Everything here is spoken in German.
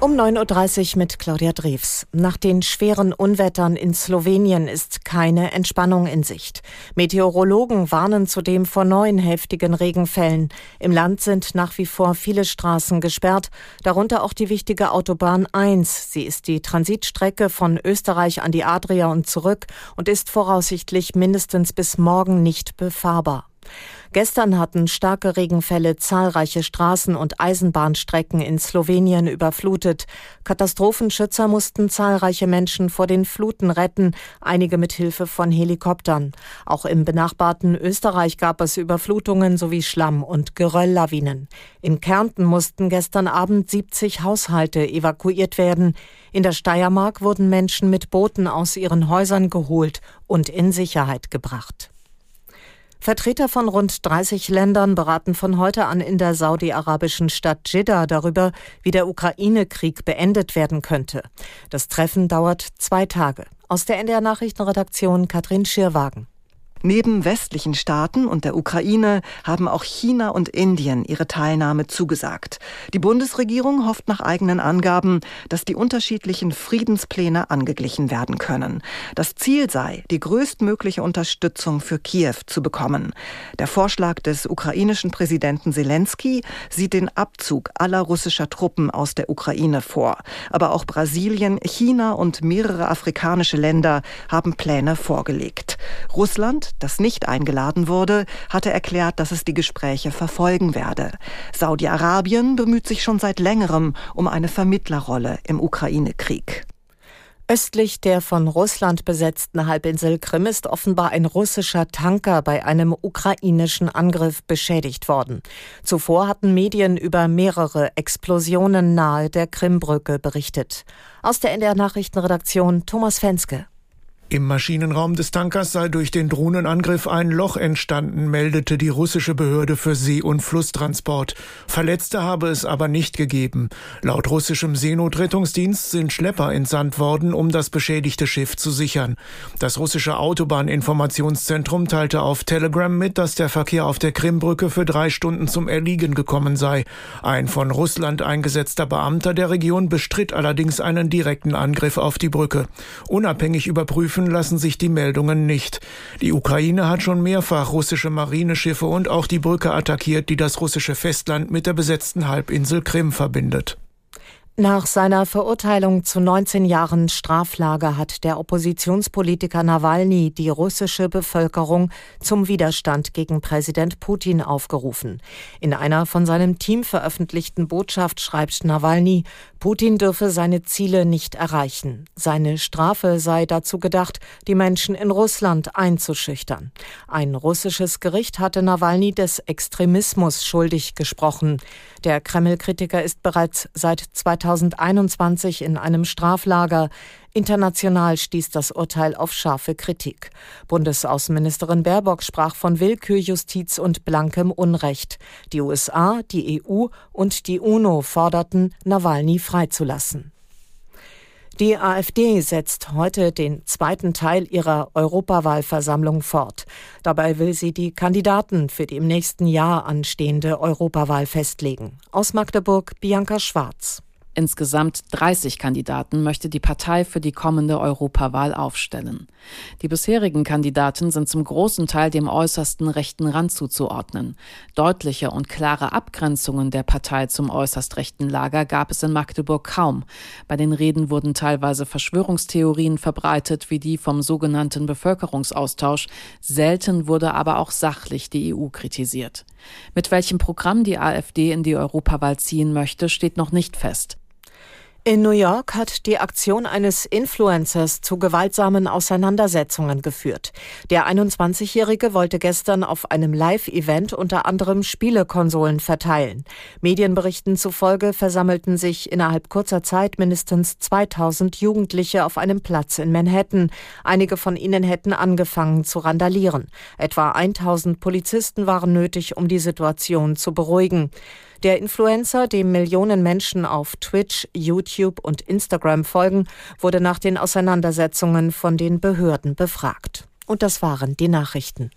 Um 9.30 Uhr mit Claudia Drews. Nach den schweren Unwettern in Slowenien ist keine Entspannung in Sicht. Meteorologen warnen zudem vor neuen heftigen Regenfällen. Im Land sind nach wie vor viele Straßen gesperrt, darunter auch die wichtige Autobahn 1. Sie ist die Transitstrecke von Österreich an die Adria und zurück und ist voraussichtlich mindestens bis morgen nicht befahrbar. Gestern hatten starke Regenfälle zahlreiche Straßen und Eisenbahnstrecken in Slowenien überflutet. Katastrophenschützer mussten zahlreiche Menschen vor den Fluten retten, einige mit Hilfe von Helikoptern. Auch im benachbarten Österreich gab es Überflutungen sowie Schlamm- und Gerölllawinen. In Kärnten mussten gestern Abend 70 Haushalte evakuiert werden. In der Steiermark wurden Menschen mit Booten aus ihren Häusern geholt und in Sicherheit gebracht. Vertreter von rund 30 Ländern beraten von heute an in der saudi-arabischen Stadt Jeddah darüber, wie der Ukraine-Krieg beendet werden könnte. Das Treffen dauert zwei Tage. Aus der NDR Nachrichtenredaktion Katrin Schirwagen. Neben westlichen Staaten und der Ukraine haben auch China und Indien ihre Teilnahme zugesagt. Die Bundesregierung hofft nach eigenen Angaben, dass die unterschiedlichen Friedenspläne angeglichen werden können. Das Ziel sei, die größtmögliche Unterstützung für Kiew zu bekommen. Der Vorschlag des ukrainischen Präsidenten Zelensky sieht den Abzug aller russischer Truppen aus der Ukraine vor. Aber auch Brasilien, China und mehrere afrikanische Länder haben Pläne vorgelegt. Russland das nicht eingeladen wurde, hatte erklärt, dass es die Gespräche verfolgen werde. Saudi-Arabien bemüht sich schon seit längerem um eine Vermittlerrolle im Ukraine-Krieg. Östlich der von Russland besetzten Halbinsel Krim ist offenbar ein russischer Tanker bei einem ukrainischen Angriff beschädigt worden. Zuvor hatten Medien über mehrere Explosionen nahe der Krimbrücke berichtet. Aus der NDR Nachrichtenredaktion Thomas Fenske. Im Maschinenraum des Tankers sei durch den Drohnenangriff ein Loch entstanden, meldete die russische Behörde für See- und Flusstransport. Verletzte habe es aber nicht gegeben. Laut russischem Seenotrettungsdienst sind Schlepper entsandt worden, um das beschädigte Schiff zu sichern. Das russische Autobahninformationszentrum teilte auf Telegram mit, dass der Verkehr auf der Krimbrücke für drei Stunden zum Erliegen gekommen sei. Ein von Russland eingesetzter Beamter der Region bestritt allerdings einen direkten Angriff auf die Brücke. Unabhängig überprüfen Überprüfen lassen sich die Meldungen nicht. Die Ukraine hat schon mehrfach russische Marineschiffe und auch die Brücke attackiert, die das russische Festland mit der besetzten Halbinsel Krim verbindet. Nach seiner Verurteilung zu 19 Jahren Straflager hat der Oppositionspolitiker Nawalny die russische Bevölkerung zum Widerstand gegen Präsident Putin aufgerufen. In einer von seinem Team veröffentlichten Botschaft schreibt Nawalny, Putin dürfe seine Ziele nicht erreichen. Seine Strafe sei dazu gedacht, die Menschen in Russland einzuschüchtern. Ein russisches Gericht hatte Nawalny des Extremismus schuldig gesprochen. Der Kreml-Kritiker ist bereits seit 2021 in einem Straflager. International stieß das Urteil auf scharfe Kritik. Bundesaußenministerin Baerbock sprach von Willkürjustiz und blankem Unrecht. Die USA, die EU und die UNO forderten, Nawalny freizulassen. Die AfD setzt heute den zweiten Teil ihrer Europawahlversammlung fort. Dabei will sie die Kandidaten für die im nächsten Jahr anstehende Europawahl festlegen. Aus Magdeburg Bianca Schwarz. Insgesamt 30 Kandidaten möchte die Partei für die kommende Europawahl aufstellen. Die bisherigen Kandidaten sind zum großen Teil dem äußersten rechten Rand zuzuordnen. Deutliche und klare Abgrenzungen der Partei zum äußerst rechten Lager gab es in Magdeburg kaum. Bei den Reden wurden teilweise Verschwörungstheorien verbreitet, wie die vom sogenannten Bevölkerungsaustausch. Selten wurde aber auch sachlich die EU kritisiert. Mit welchem Programm die AfD in die Europawahl ziehen möchte, steht noch nicht fest. In New York hat die Aktion eines Influencers zu gewaltsamen Auseinandersetzungen geführt. Der 21-Jährige wollte gestern auf einem Live-Event unter anderem Spielekonsolen verteilen. Medienberichten zufolge versammelten sich innerhalb kurzer Zeit mindestens 2000 Jugendliche auf einem Platz in Manhattan. Einige von ihnen hätten angefangen zu randalieren. Etwa 1000 Polizisten waren nötig, um die Situation zu beruhigen. Der Influencer, dem Millionen Menschen auf Twitch, YouTube und Instagram folgen, wurde nach den Auseinandersetzungen von den Behörden befragt. Und das waren die Nachrichten.